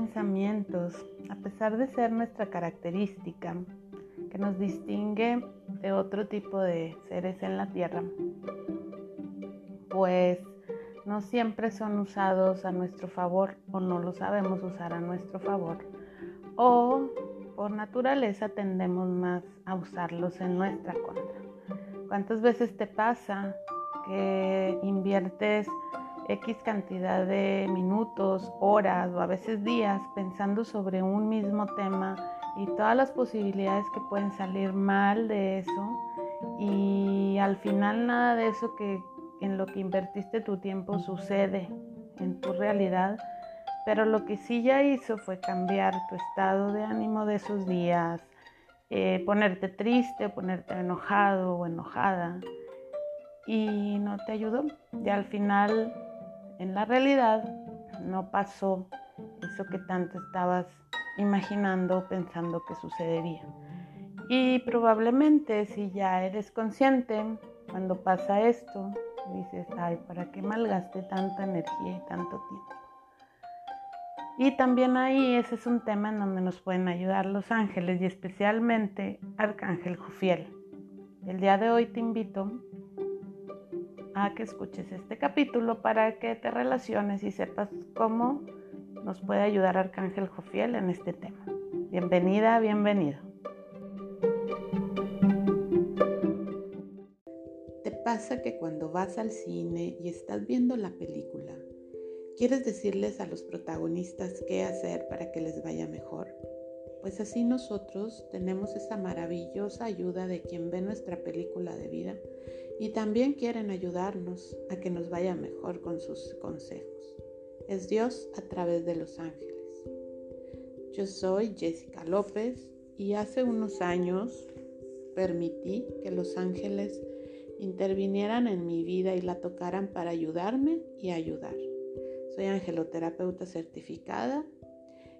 pensamientos, a pesar de ser nuestra característica que nos distingue de otro tipo de seres en la Tierra, pues no siempre son usados a nuestro favor o no lo sabemos usar a nuestro favor o por naturaleza tendemos más a usarlos en nuestra contra. ¿Cuántas veces te pasa que inviertes X cantidad de minutos, horas o a veces días pensando sobre un mismo tema y todas las posibilidades que pueden salir mal de eso y al final nada de eso que en lo que invertiste tu tiempo sucede en tu realidad, pero lo que sí ya hizo fue cambiar tu estado de ánimo de esos días, eh, ponerte triste, ponerte enojado o enojada y no te ayudó. Y al final, en la realidad, no pasó eso que tanto estabas imaginando, pensando que sucedería. Y probablemente si ya eres consciente, cuando pasa esto, dices, ay, ¿para qué malgaste tanta energía y tanto tiempo? Y también ahí ese es un tema en donde nos pueden ayudar los ángeles y especialmente Arcángel Jofiel. El día de hoy te invito a que escuches este capítulo para que te relaciones y sepas cómo nos puede ayudar Arcángel Jofiel en este tema. Bienvenida, bienvenido. pasa que cuando vas al cine y estás viendo la película, quieres decirles a los protagonistas qué hacer para que les vaya mejor? Pues así nosotros tenemos esa maravillosa ayuda de quien ve nuestra película de vida y también quieren ayudarnos a que nos vaya mejor con sus consejos. Es Dios a través de los ángeles. Yo soy Jessica López y hace unos años permití que los ángeles intervinieran en mi vida y la tocaran para ayudarme y ayudar. Soy angeloterapeuta certificada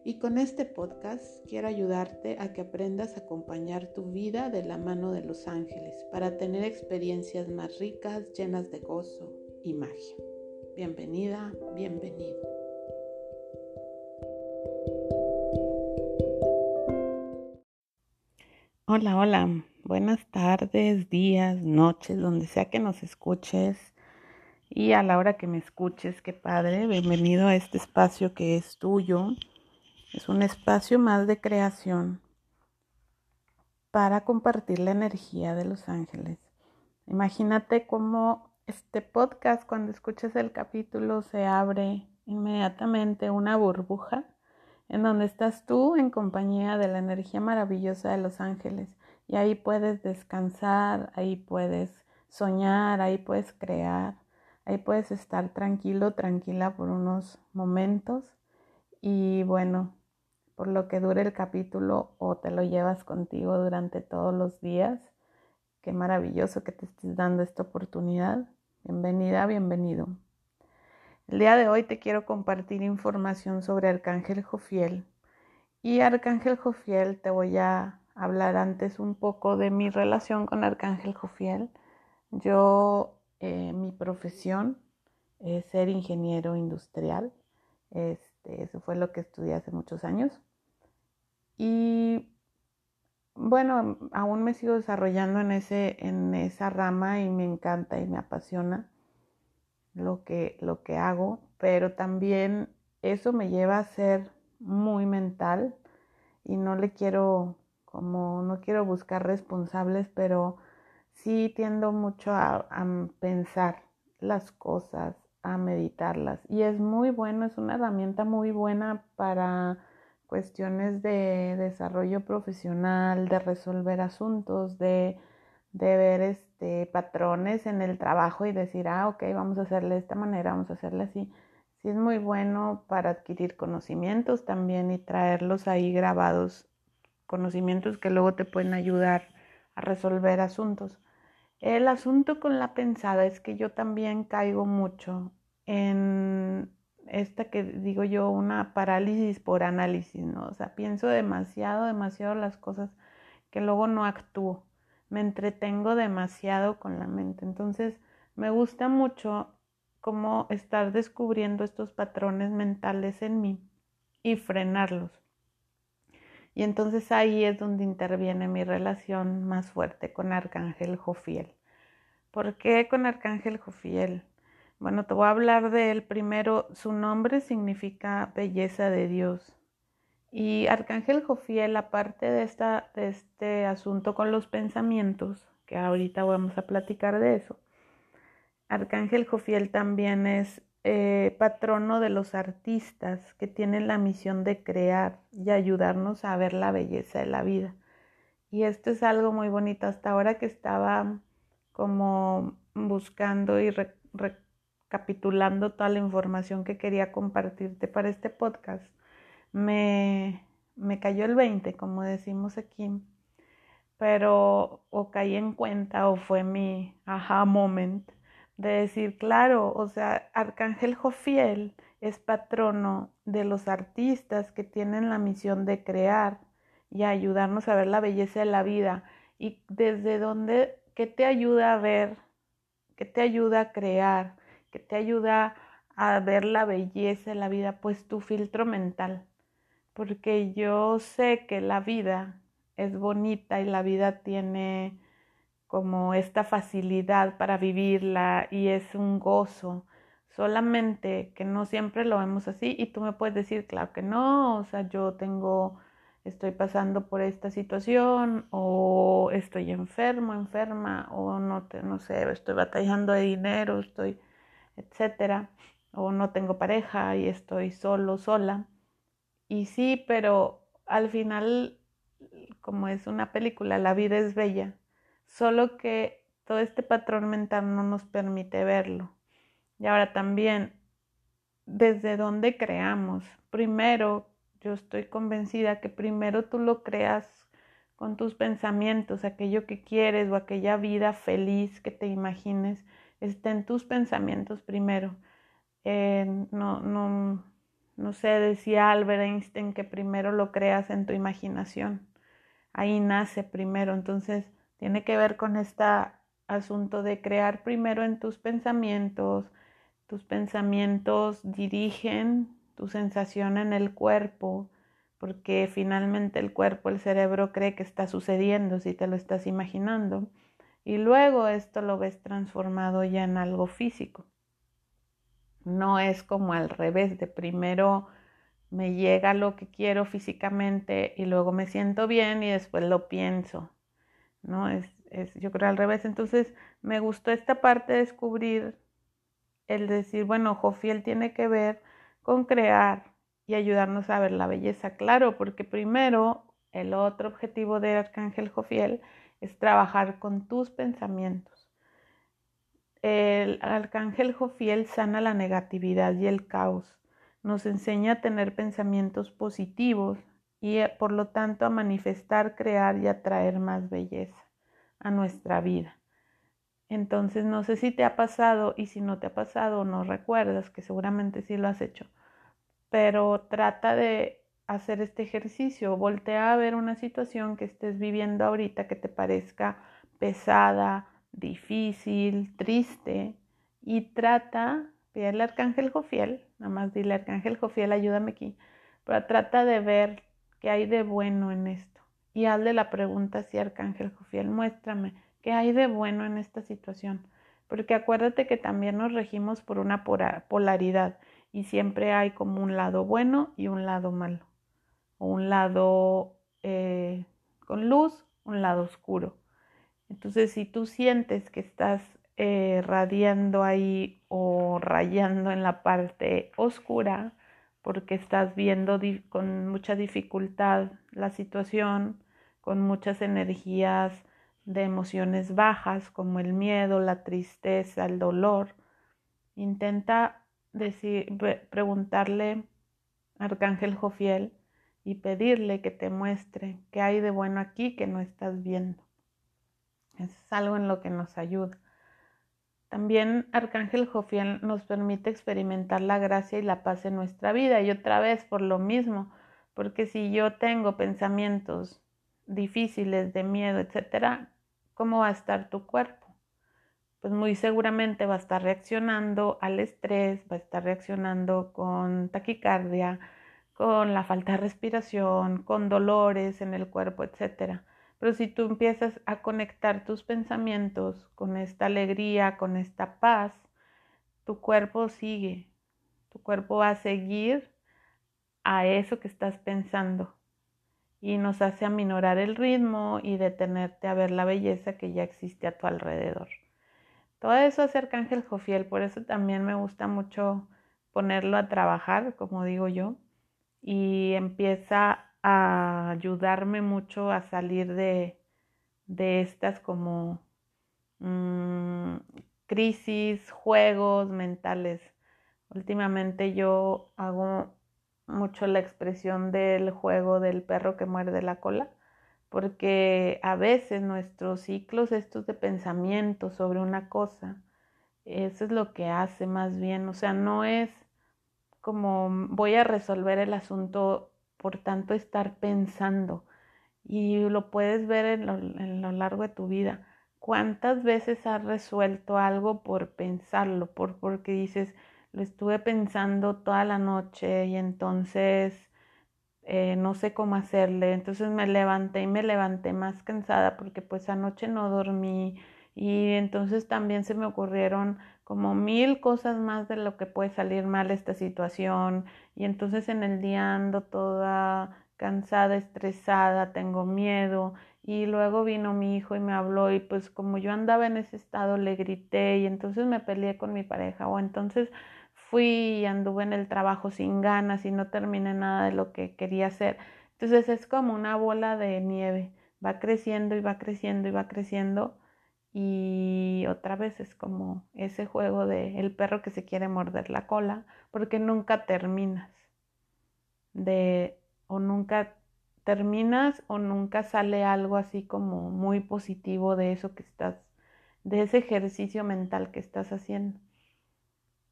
y con este podcast quiero ayudarte a que aprendas a acompañar tu vida de la mano de los ángeles para tener experiencias más ricas, llenas de gozo y magia. Bienvenida, bienvenido. Hola, hola. Buenas tardes, días, noches, donde sea que nos escuches y a la hora que me escuches, qué padre, bienvenido a este espacio que es tuyo. Es un espacio más de creación para compartir la energía de los ángeles. Imagínate cómo este podcast, cuando escuches el capítulo, se abre inmediatamente una burbuja en donde estás tú en compañía de la energía maravillosa de los ángeles y ahí puedes descansar, ahí puedes soñar, ahí puedes crear, ahí puedes estar tranquilo, tranquila por unos momentos. Y bueno, por lo que dure el capítulo o te lo llevas contigo durante todos los días. Qué maravilloso que te estés dando esta oportunidad. Bienvenida, bienvenido. El día de hoy te quiero compartir información sobre Arcángel Jofiel. Y Arcángel Jofiel te voy a hablar antes un poco de mi relación con Arcángel Jofiel. Yo, eh, mi profesión es ser ingeniero industrial. Este, eso fue lo que estudié hace muchos años. Y bueno, aún me sigo desarrollando en, ese, en esa rama y me encanta y me apasiona lo que, lo que hago, pero también eso me lleva a ser muy mental y no le quiero como no quiero buscar responsables, pero sí tiendo mucho a, pensar las cosas, a meditarlas. Y es muy bueno, es una herramienta muy buena para cuestiones de desarrollo profesional, de resolver asuntos, de, de ver este, patrones en el trabajo y decir, ah, ok, vamos a hacerle de esta manera, vamos a hacerle así. Sí es muy bueno para adquirir conocimientos también y traerlos ahí grabados conocimientos que luego te pueden ayudar a resolver asuntos. El asunto con la pensada es que yo también caigo mucho en esta que digo yo, una parálisis por análisis, ¿no? O sea, pienso demasiado, demasiado las cosas que luego no actúo. Me entretengo demasiado con la mente. Entonces, me gusta mucho cómo estar descubriendo estos patrones mentales en mí y frenarlos. Y entonces ahí es donde interviene mi relación más fuerte con Arcángel Jofiel. ¿Por qué con Arcángel Jofiel? Bueno, te voy a hablar de él primero. Su nombre significa belleza de Dios. Y Arcángel Jofiel, aparte de, esta, de este asunto con los pensamientos, que ahorita vamos a platicar de eso, Arcángel Jofiel también es eh, patrono de los artistas que tienen la misión de crear y ayudarnos a ver la belleza de la vida. Y esto es algo muy bonito. Hasta ahora que estaba como buscando y recapitulando toda la información que quería compartirte para este podcast, me, me cayó el 20, como decimos aquí, pero o caí en cuenta o fue mi aha moment de decir, claro, o sea, Arcángel Jofiel es patrono de los artistas que tienen la misión de crear y ayudarnos a ver la belleza de la vida. Y desde dónde, ¿qué te ayuda a ver? ¿Qué te ayuda a crear? ¿Qué te ayuda a ver la belleza de la vida? Pues tu filtro mental porque yo sé que la vida es bonita y la vida tiene como esta facilidad para vivirla y es un gozo, solamente que no siempre lo vemos así y tú me puedes decir, claro que no, o sea, yo tengo, estoy pasando por esta situación o estoy enfermo, enferma o no, te, no sé, estoy batallando de dinero, estoy, etcétera, o no tengo pareja y estoy solo, sola. Y sí, pero al final, como es una película, la vida es bella, solo que todo este patrón mental no nos permite verlo. Y ahora también, desde dónde creamos. Primero, yo estoy convencida que primero tú lo creas con tus pensamientos, aquello que quieres o aquella vida feliz que te imagines, está en tus pensamientos primero. Eh, no, no, no sé, decía Albert Einstein que primero lo creas en tu imaginación. Ahí nace primero. Entonces, tiene que ver con este asunto de crear primero en tus pensamientos. Tus pensamientos dirigen tu sensación en el cuerpo, porque finalmente el cuerpo, el cerebro cree que está sucediendo si te lo estás imaginando. Y luego esto lo ves transformado ya en algo físico. No es como al revés, de primero me llega lo que quiero físicamente y luego me siento bien y después lo pienso. ¿No? Es, es yo creo al revés. Entonces me gustó esta parte de descubrir el decir, bueno, Jofiel tiene que ver con crear y ayudarnos a ver la belleza, claro, porque primero el otro objetivo de Arcángel Jofiel es trabajar con tus pensamientos el arcángel Jofiel sana la negatividad y el caos, nos enseña a tener pensamientos positivos y eh, por lo tanto a manifestar, crear y atraer más belleza a nuestra vida. Entonces no sé si te ha pasado y si no te ha pasado no recuerdas, que seguramente sí lo has hecho, pero trata de hacer este ejercicio, voltea a ver una situación que estés viviendo ahorita que te parezca pesada, difícil, triste, y trata, pide al arcángel Jofiel, nada más dile arcángel Jofiel, ayúdame aquí, pero trata de ver qué hay de bueno en esto. Y hazle la pregunta si arcángel Jofiel, muéstrame qué hay de bueno en esta situación. Porque acuérdate que también nos regimos por una polaridad y siempre hay como un lado bueno y un lado malo. Un lado eh, con luz, un lado oscuro. Entonces, si tú sientes que estás eh, radiando ahí o rayando en la parte oscura, porque estás viendo con mucha dificultad la situación, con muchas energías de emociones bajas como el miedo, la tristeza, el dolor, intenta decir, preguntarle a Arcángel Jofiel y pedirle que te muestre qué hay de bueno aquí que no estás viendo. Es algo en lo que nos ayuda. También Arcángel Jofiel nos permite experimentar la gracia y la paz en nuestra vida. Y otra vez por lo mismo, porque si yo tengo pensamientos difíciles de miedo, etcétera, ¿cómo va a estar tu cuerpo? Pues muy seguramente va a estar reaccionando al estrés, va a estar reaccionando con taquicardia, con la falta de respiración, con dolores en el cuerpo, etc. Pero si tú empiezas a conectar tus pensamientos con esta alegría, con esta paz, tu cuerpo sigue, tu cuerpo va a seguir a eso que estás pensando y nos hace aminorar el ritmo y detenerte a ver la belleza que ya existe a tu alrededor. Todo eso es Arcángel Jofiel, por eso también me gusta mucho ponerlo a trabajar, como digo yo, y empieza a ayudarme mucho a salir de, de estas como mmm, crisis, juegos mentales. Últimamente yo hago mucho la expresión del juego del perro que muerde la cola, porque a veces nuestros ciclos estos de pensamiento sobre una cosa, eso es lo que hace más bien, o sea, no es como voy a resolver el asunto por tanto estar pensando y lo puedes ver en lo, en lo largo de tu vida. ¿Cuántas veces has resuelto algo por pensarlo, por porque dices, lo estuve pensando toda la noche y entonces eh, no sé cómo hacerle. Entonces me levanté y me levanté más cansada porque pues anoche no dormí y entonces también se me ocurrieron como mil cosas más de lo que puede salir mal esta situación y entonces en el día ando toda cansada, estresada, tengo miedo y luego vino mi hijo y me habló y pues como yo andaba en ese estado le grité y entonces me peleé con mi pareja o entonces fui y anduve en el trabajo sin ganas y no terminé nada de lo que quería hacer. Entonces es como una bola de nieve, va creciendo y va creciendo y va creciendo y otra vez es como ese juego de el perro que se quiere morder la cola porque nunca terminas de o nunca terminas o nunca sale algo así como muy positivo de eso que estás de ese ejercicio mental que estás haciendo.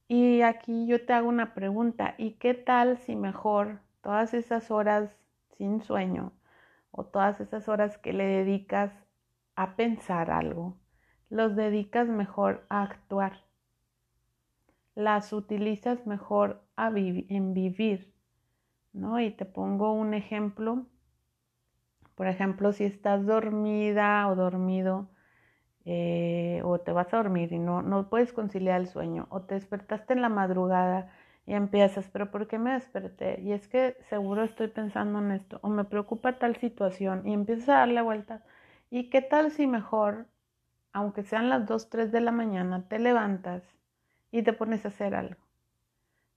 Y aquí yo te hago una pregunta, ¿y qué tal si mejor todas esas horas sin sueño o todas esas horas que le dedicas a pensar algo, los dedicas mejor a actuar? Las utilizas mejor a en vivir, ¿no? Y te pongo un ejemplo. Por ejemplo, si estás dormida o dormido, eh, o te vas a dormir y no, no puedes conciliar el sueño, o te despertaste en la madrugada y empiezas, pero ¿por qué me desperté? Y es que seguro estoy pensando en esto, o me preocupa tal situación, y empiezas a darle vueltas. ¿Y qué tal si mejor, aunque sean las 2, 3 de la mañana, te levantas y te pones a hacer algo?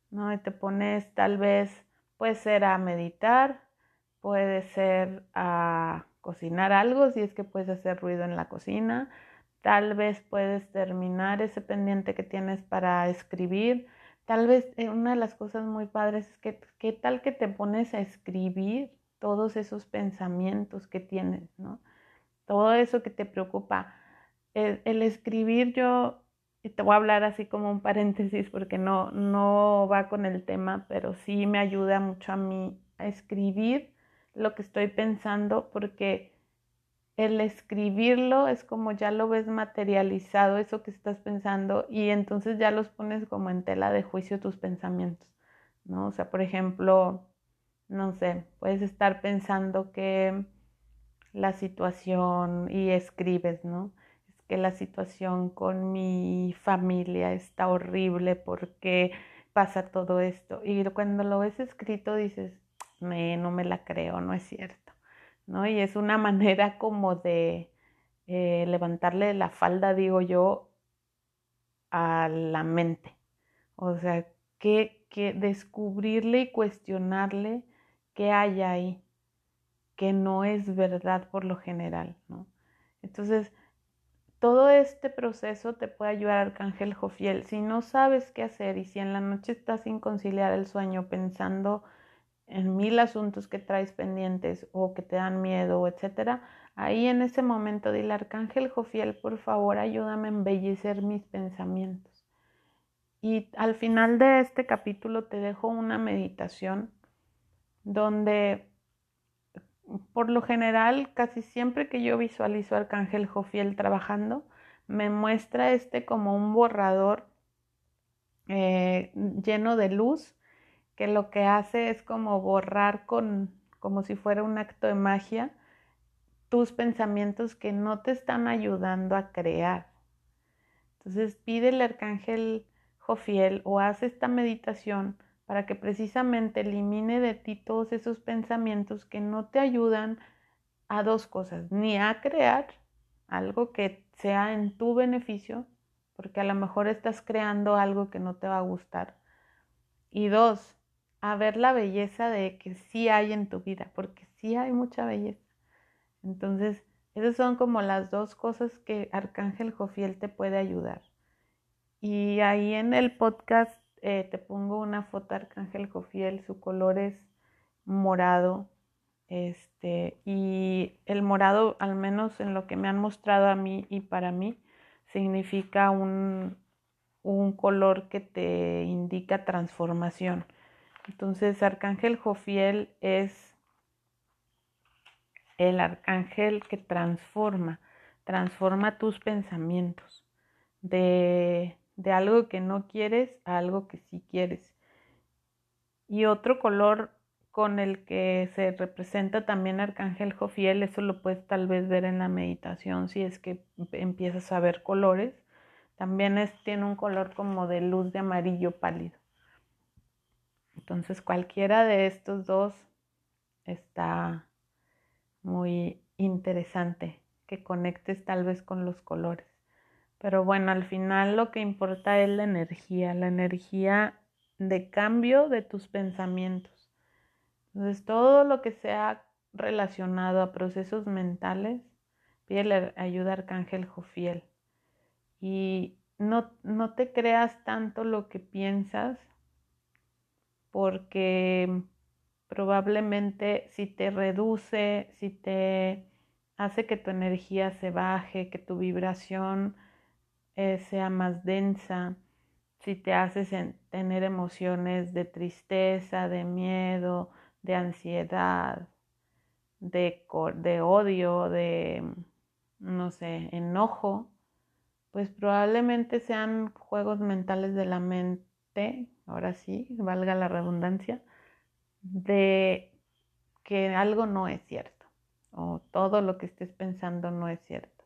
¿No? Y te pones tal vez, puede ser a meditar, puede ser a cocinar algo, si es que puedes hacer ruido en la cocina, Tal vez puedes terminar ese pendiente que tienes para escribir. Tal vez eh, una de las cosas muy padres es que qué tal que te pones a escribir todos esos pensamientos que tienes, ¿no? Todo eso que te preocupa. El, escribir yo, te voy a hablar así como un paréntesis porque no, no va con el tema, pero sí me ayuda mucho a mí a escribir lo que estoy pensando porque el escribirlo es como ya lo ves materializado, eso que estás pensando, y entonces ya los pones como en tela de juicio tus pensamientos, ¿no? O sea, por ejemplo, no sé, puedes estar pensando que la situación y escribes, ¿no? Que la situación con mi familia está horrible porque pasa todo esto. Y cuando lo ves escrito dices, me, no me la creo, no es cierto. ¿no? Y es una manera como de eh, levantarle la falda, digo yo, a la mente. O sea, que, que descubrirle y cuestionarle qué hay ahí, que no es verdad por lo general, ¿no? Entonces, todo este proceso te puede ayudar Arcángel Jofiel. Si no sabes qué hacer y si en la noche estás sin conciliar el sueño pensando en mil asuntos que traes pendientes o que te dan miedo, etcétera, ahí en ese momento dile Arcángel Jofiel, por favor, ayúdame a embellecer mis pensamientos. Y al final de este capítulo te dejo una meditación donde por lo general, casi siempre que yo visualizo a Arcángel Jofiel trabajando, me muestra este como un borrador eh, lleno de luz que lo que hace es como borrar con, como si fuera un acto de magia, tus pensamientos que no te están ayudando a crear. Entonces pide el arcángel Jofiel o haz esta meditación para que precisamente elimine de ti todos esos pensamientos que no te ayudan a dos cosas, ni a crear algo que sea en tu beneficio, porque a lo mejor estás creando algo que no te va a gustar. Y dos, a ver la belleza de que sí hay en tu vida, porque sí hay mucha belleza. Entonces, esas son como las dos cosas que Arcángel Jofiel te puede ayudar. Y ahí en el podcast eh, te pongo una foto de Arcángel Jofiel, su color es morado. Este, y el morado, al menos en lo que me han mostrado a mí y para mí, significa un, un color que te indica transformación. Entonces, Arcángel Jofiel es el arcángel que transforma, transforma tus pensamientos de, de algo que no quieres a algo que sí quieres. Y otro color con el que se representa también Arcángel Jofiel, eso lo puedes tal vez ver en la meditación si es que empiezas a ver colores, también es, tiene un color como de luz de amarillo pálido. Entonces cualquiera de estos dos está muy interesante que conectes tal vez con los colores. Pero bueno, al final lo que importa es la energía, la energía de cambio de tus pensamientos. Entonces todo lo que sea relacionado a procesos mentales, pide ayuda a Arcángel Jofiel. Y no, no te creas tanto lo que piensas, porque probablemente si te reduce, si te hace que tu energía se baje, que tu vibración eh, sea más densa, si te hace tener emociones de tristeza, de miedo, de ansiedad, de, de odio, de, no sé, enojo, pues probablemente sean juegos mentales de la mente ahora sí, valga la redundancia, de que algo no es cierto o todo lo que estés pensando no es cierto.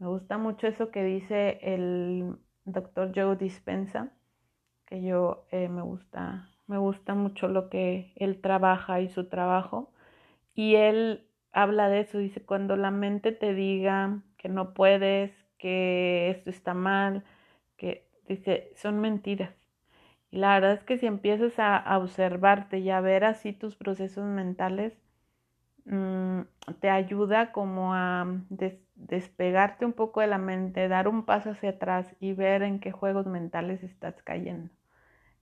Me gusta mucho eso que dice el doctor Joe Dispensa, que yo eh, me gusta, me gusta mucho lo que él trabaja y su trabajo. Y él habla de eso, dice, cuando la mente te diga que no puedes, que esto está mal, que dice, son mentiras. Y la verdad es que si empiezas a, observarte y a ver así tus procesos mentales, mm, te ayuda como a despegarte un poco de la mente, dar un paso hacia atrás y ver en qué juegos mentales estás cayendo.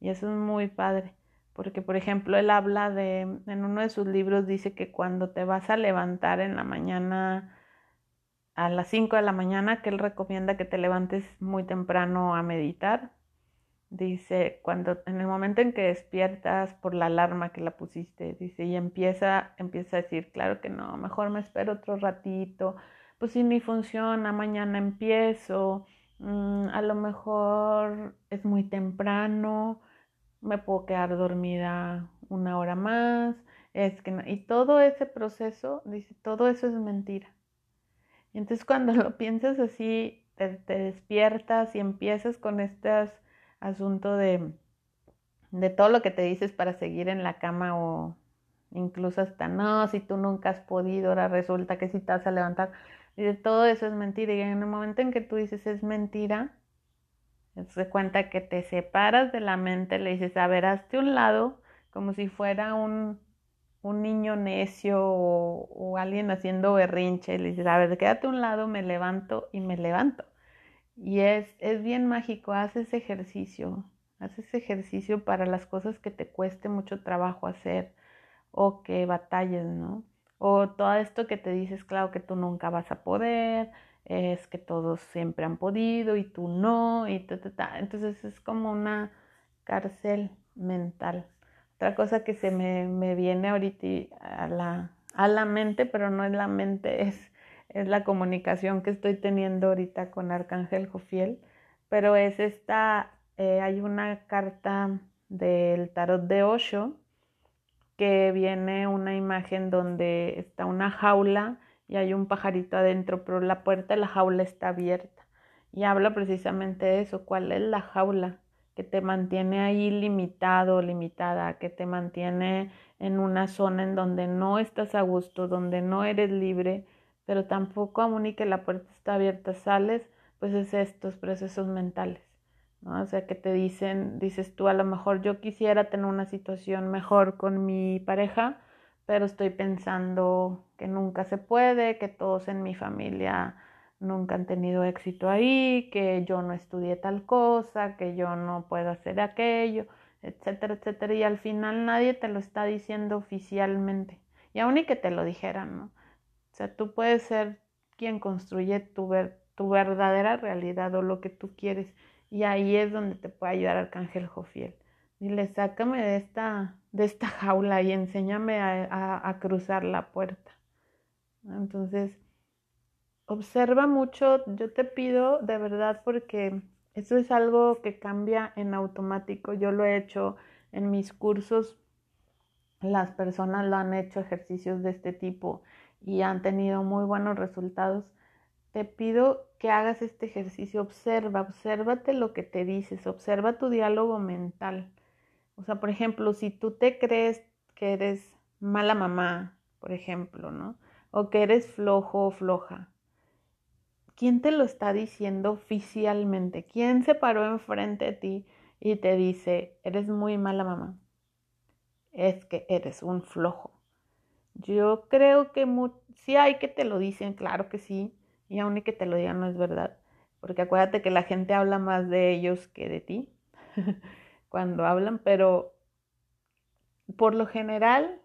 Y eso es muy padre, porque por ejemplo él habla de, en uno de sus libros dice que cuando te vas a levantar en la mañana, a las 5 de la mañana, que él recomienda que te levantes muy temprano a meditar, Dice, cuando en el momento en que despiertas por la alarma que la pusiste, dice, y empieza, empieza a decir, claro que no, mejor me espero otro ratito, pues si ni funciona, mañana empiezo, mm, a lo mejor es muy temprano, me puedo quedar dormida una hora más, es que no, y todo ese proceso, dice, todo eso es mentira. Entonces cuando lo piensas así, te despiertas y empiezas con estas asunto de, de todo lo que te dices para seguir en la cama o incluso hasta no, si tú nunca has podido, ahora resulta que si te vas a levantar. Dice, todo eso es mentira. Y en el momento en que tú dices es mentira, se cuenta que te separas de la mente, le dices, a ver, hazte un lado, como si fuera un, un niño necio o, alguien haciendo berrinche. Le dices, a ver, quédate un lado, me levanto y me levanto. Y es, es bien mágico, haz ese ejercicio, haz ese ejercicio para las cosas que te cueste mucho trabajo hacer o que batalles, ¿no? O todo esto que te dices, claro que tú nunca vas a poder, es que todos siempre han podido y tú no, y ta, ta, ta. Entonces es como una cárcel mental. Otra cosa que se me, me viene ahorita a la, a la mente, pero no es la mente, es es la comunicación que estoy teniendo ahorita con Arcángel Jofiel, pero es esta, eh, hay una carta del tarot de Osho, que viene una imagen donde está una jaula y hay un pajarito adentro, pero la puerta de la jaula está abierta. Y habla precisamente de eso, cuál es la jaula que te mantiene ahí limitado, limitada, que te mantiene en una zona en donde no estás a gusto, donde no eres libre, pero tampoco aún y que la puerta está abierta sales, pues es estos procesos mentales. ¿No? O sea, que te dicen, dices tú, a lo mejor yo quisiera tener una situación mejor con mi pareja, pero estoy pensando que nunca se puede, que todos en mi familia nunca han tenido éxito ahí, que yo no estudié tal cosa, que yo no puedo hacer aquello, etcétera, etcétera. Y al final nadie te lo está diciendo oficialmente. Y aún y que te lo dijeran, ¿no? O sea, tú puedes ser quien construye tu, tu verdadera realidad o lo que tú quieres. Y ahí es donde te puede ayudar Arcángel Jofiel. Dile, sácame de esta, de esta jaula y enséñame a, a cruzar la puerta. Entonces, observa mucho, yo te pido de verdad porque eso es algo que cambia en automático. Yo lo he hecho en mis cursos, las personas lo han hecho ejercicios de este tipo y han tenido muy buenos resultados. Te pido que hagas este ejercicio, observa, obsérvate lo que te dices, observa tu diálogo mental. O sea, por ejemplo, si tú te crees que eres mala mamá, por ejemplo, ¿no? O que eres flojo o floja, ¿Quién te lo está diciendo oficialmente? ¿Quién se paró enfrente de ti y te dice, eres muy mala mamá? Es que eres un flojo. Yo creo que sí hay que te lo dicen, claro que sí, y aún y que te lo digan no es verdad, porque acuérdate que la gente habla más de ellos que de ti cuando hablan, pero por lo general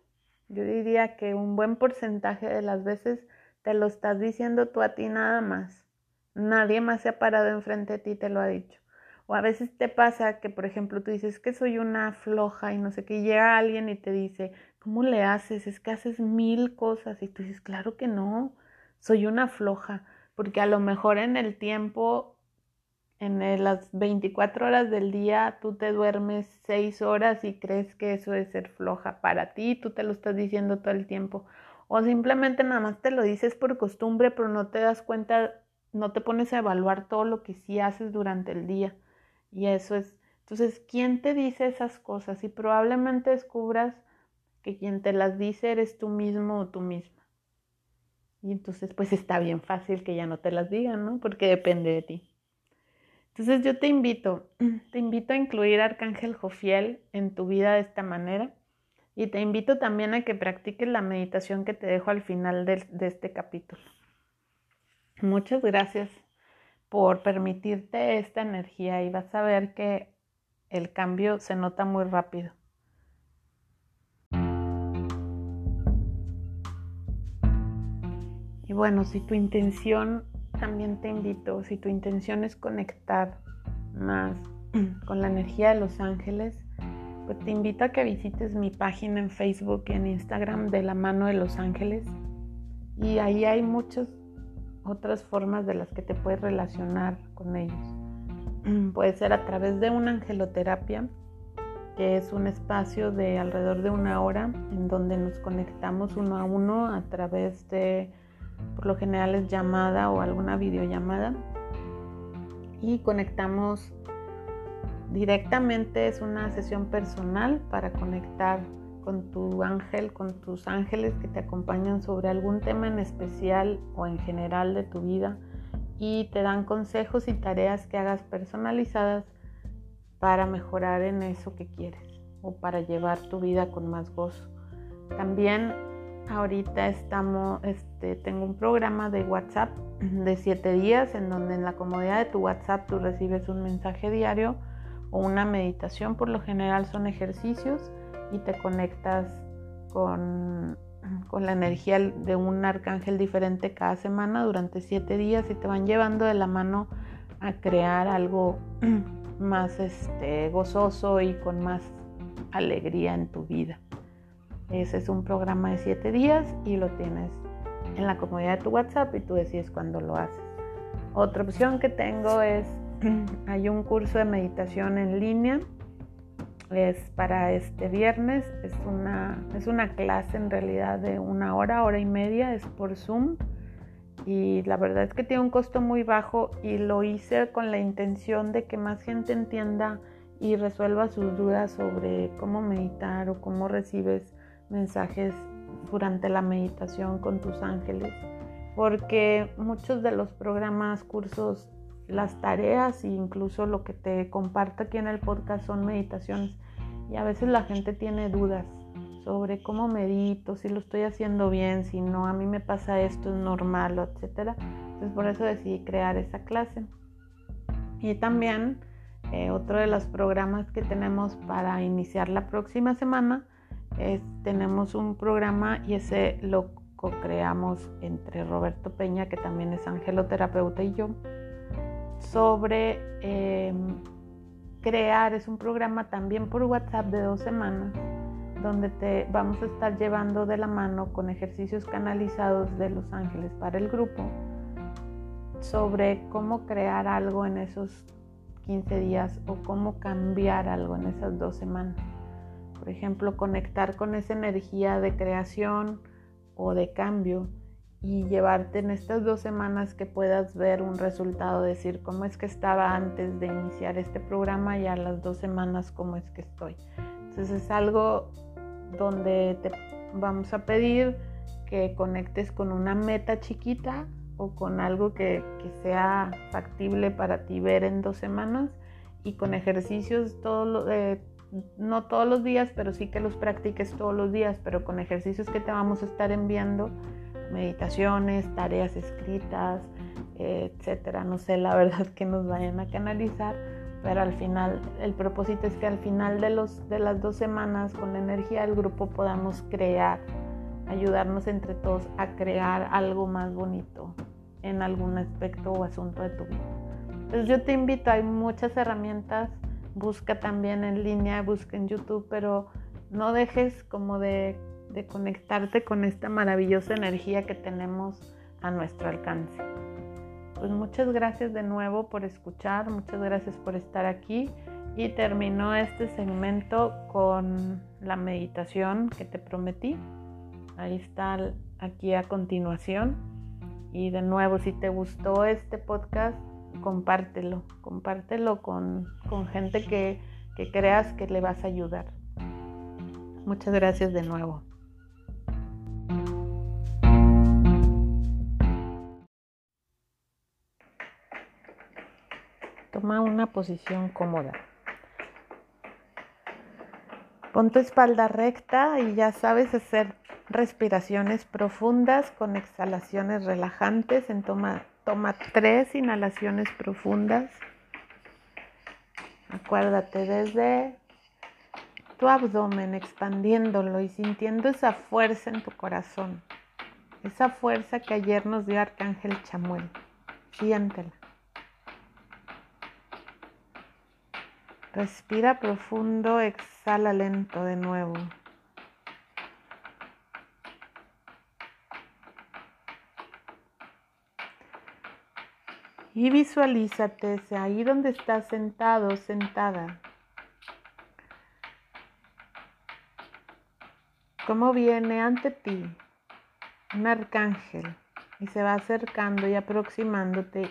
yo diría que un buen porcentaje de las veces te lo estás diciendo tú a ti nada más. Nadie más se ha parado enfrente de ti y te lo ha dicho. O a veces te pasa que, por ejemplo, tú dices que soy una floja y no sé qué, llega alguien y te dice, ¿cómo le haces? Es que haces mil cosas. Y tú dices, claro que no, soy una floja, porque a lo mejor en el tiempo, en las 24 horas del día, tú te duermes 6 horas y crees que eso es ser floja para ti, tú te lo estás diciendo todo el tiempo. O simplemente nada más te lo dices por costumbre, pero no te das cuenta no te pones a evaluar todo lo que sí haces durante el día. Y eso es, entonces, ¿quién te dice esas cosas? Y probablemente descubras que quien te las dice eres tú mismo o tú misma. Y entonces, pues está bien fácil que ya no te las digan, ¿no? Porque depende de ti. Entonces yo te invito, te invito a incluir Arcángel Jofiel en tu vida de esta manera y te invito también a que practiques la meditación que te dejo al final de, de este capítulo. Muchas gracias por permitirte esta energía y vas a ver que el cambio se nota muy rápido. Y bueno, si tu intención, también te invito, si tu intención es conectar más con la energía de los ángeles, pues te invito a que visites mi página en Facebook y en Instagram de la mano de los ángeles. Y ahí hay muchos otras formas de las que te puedes relacionar con ellos. Puede ser a través de una angeloterapia, que es un espacio de alrededor de una hora en donde nos conectamos uno a uno a través de, por lo general es llamada o alguna videollamada, y conectamos directamente, es una sesión personal para conectar con tu ángel, con tus ángeles que te acompañan sobre algún tema en especial o en general de tu vida y te dan consejos y tareas que hagas personalizadas para mejorar en eso que quieres o para llevar tu vida con más gozo. También ahorita estamos, este, tengo un programa de WhatsApp de 7 días en donde en la comodidad de tu WhatsApp tú recibes un mensaje diario o una meditación, por lo general son ejercicios y te conectas con, con, la energía de un arcángel diferente cada semana durante siete días y te van llevando de la mano a crear algo más este, gozoso y con más alegría en tu vida. Ese es un programa de siete días y lo tienes en la comodidad de tu WhatsApp y tú decides cuándo lo haces. Otra opción que tengo es, hay un curso de meditación en línea es para este viernes. Es una, es una clase en realidad de una hora, hora y media, es por Zoom. Y la verdad es que tiene un costo muy bajo y lo hice con la intención de que más gente entienda y resuelva sus dudas sobre cómo meditar o cómo recibes mensajes durante la meditación con tus ángeles. Porque muchos de los programas, cursos, las tareas e incluso lo que te comparto aquí en el podcast son meditaciones y a veces la gente tiene dudas sobre cómo medito, si lo estoy haciendo bien, si no, a mí me pasa esto, es normal, etcétera. Entonces por eso decidí crear esa clase. Y también eh, otro de los programas que tenemos para iniciar la próxima semana tenemos un programa y ese lo co-creamos entre Roberto Peña, que también es angeloterapeuta, y yo, sobre em, crear, es un programa también por WhatsApp de dos semanas, donde te vamos a estar llevando de la mano con ejercicios canalizados de los ángeles para el grupo sobre cómo crear algo en esos 15 días o cómo cambiar algo en esas dos semanas. Por ejemplo, conectar con esa energía de creación o de cambio y llevarte en estas dos semanas que puedas ver un resultado, decir cómo es que estaba antes de iniciar este programa y a las dos semanas cómo es que estoy. Entonces es algo donde te vamos a pedir que conectes con una meta chiquita o con algo que, que sea factible para ti ver en dos semanas y con ejercicios todo eh, no todos los días, pero sí que los practiques todos los días, pero con ejercicios que te vamos a estar enviando meditaciones, tareas escritas, etcétera. No sé la verdad que nos vayan a canalizar, pero al final, el propósito es que al final de, los, de las dos semanas, con la energía del grupo, podamos crear, ayudarnos entre todos a crear algo más bonito en algún aspecto o asunto de tu vida. Entonces yo te invito, hay muchas herramientas, busca también en línea, busca en YouTube, pero no dejes como de de conectarte con esta maravillosa energía que tenemos a nuestro alcance. Pues muchas gracias de nuevo por escuchar, muchas gracias por estar aquí y terminó este segmento con la meditación que te prometí. Ahí está aquí a continuación. Y de nuevo, si te gustó este podcast, compártelo, compártelo con, con gente que, que creas que le vas a ayudar. Muchas gracias de nuevo. Toma una posición cómoda. Pon tu espalda recta y ya sabes hacer respiraciones profundas con exhalaciones relajantes. En toma, toma tres inhalaciones profundas. Acuérdate desde tu abdomen expandiéndolo y sintiendo esa fuerza en tu corazón. Esa fuerza que ayer nos dio Arcángel Chamuel. Siéntela. Respira profundo, exhala lento de nuevo. Y visualízate ahí donde estás sentado, sentada. Cómo viene ante ti un arcángel y se va acercando y aproximándote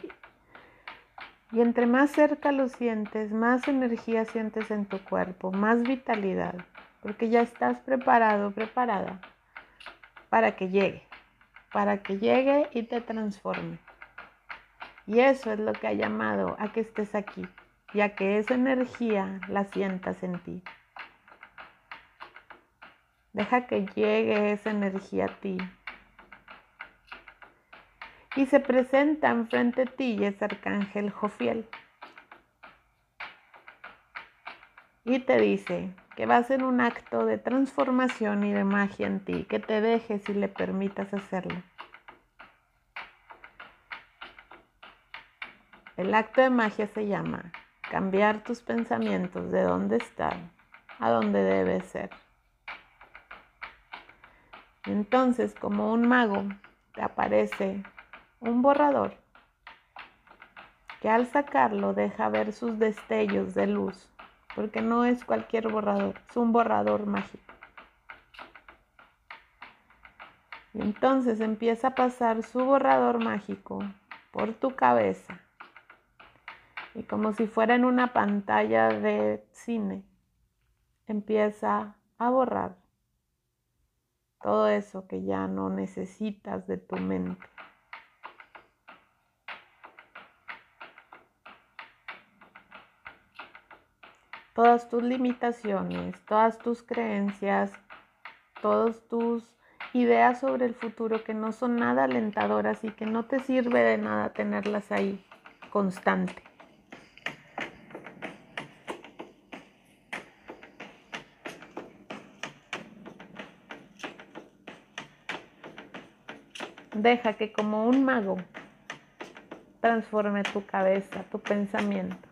y entre más cerca lo sientes, más energía sientes en tu cuerpo, más vitalidad, porque ya estás preparado, preparada para que llegue, para que llegue y te transforme. Y eso es lo que ha llamado a que estés aquí, ya que esa energía la sientas en ti. Deja que llegue esa energía a ti, y se presenta enfrente de ti y es Arcángel Jofiel. Y te dice que vas en un acto de transformación y de magia en ti, que te dejes y le permitas hacerlo. El acto de magia se llama cambiar tus pensamientos de dónde están a dónde debe ser. Entonces, como un mago, te aparece un borrador que al sacarlo deja ver sus destellos de luz porque no es cualquier borrador, es un borrador mágico. Entonces empieza a pasar su borrador mágico por tu cabeza. Y como si fuera en una pantalla de cine, empieza a borrar todo eso que ya no necesitas de tu mente. Todas tus limitaciones, todas tus creencias, todas tus ideas sobre el futuro que no son nada alentadoras y que no te sirve de nada tenerlas ahí constante. Deja que como un mago transforme tu cabeza, tu pensamiento,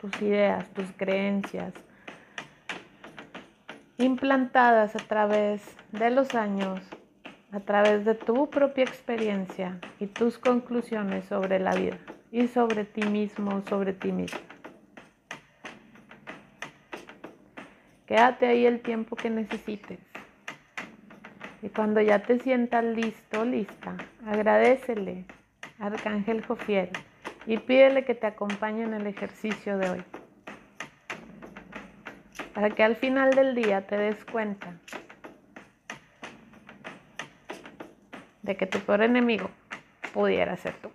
tus ideas, tus creencias, implantadas a través de los años, a través de tu propia experiencia y tus conclusiones sobre la vida y sobre ti mismo, sobre ti mismo. Quédate ahí el tiempo que necesites. Y cuando ya te sientas listo, lista, agradecele Arcángel Jofiel y pídele que te acompañe en el ejercicio de hoy para que al final del día te des cuenta de que tu peor enemigo pudiera ser tú.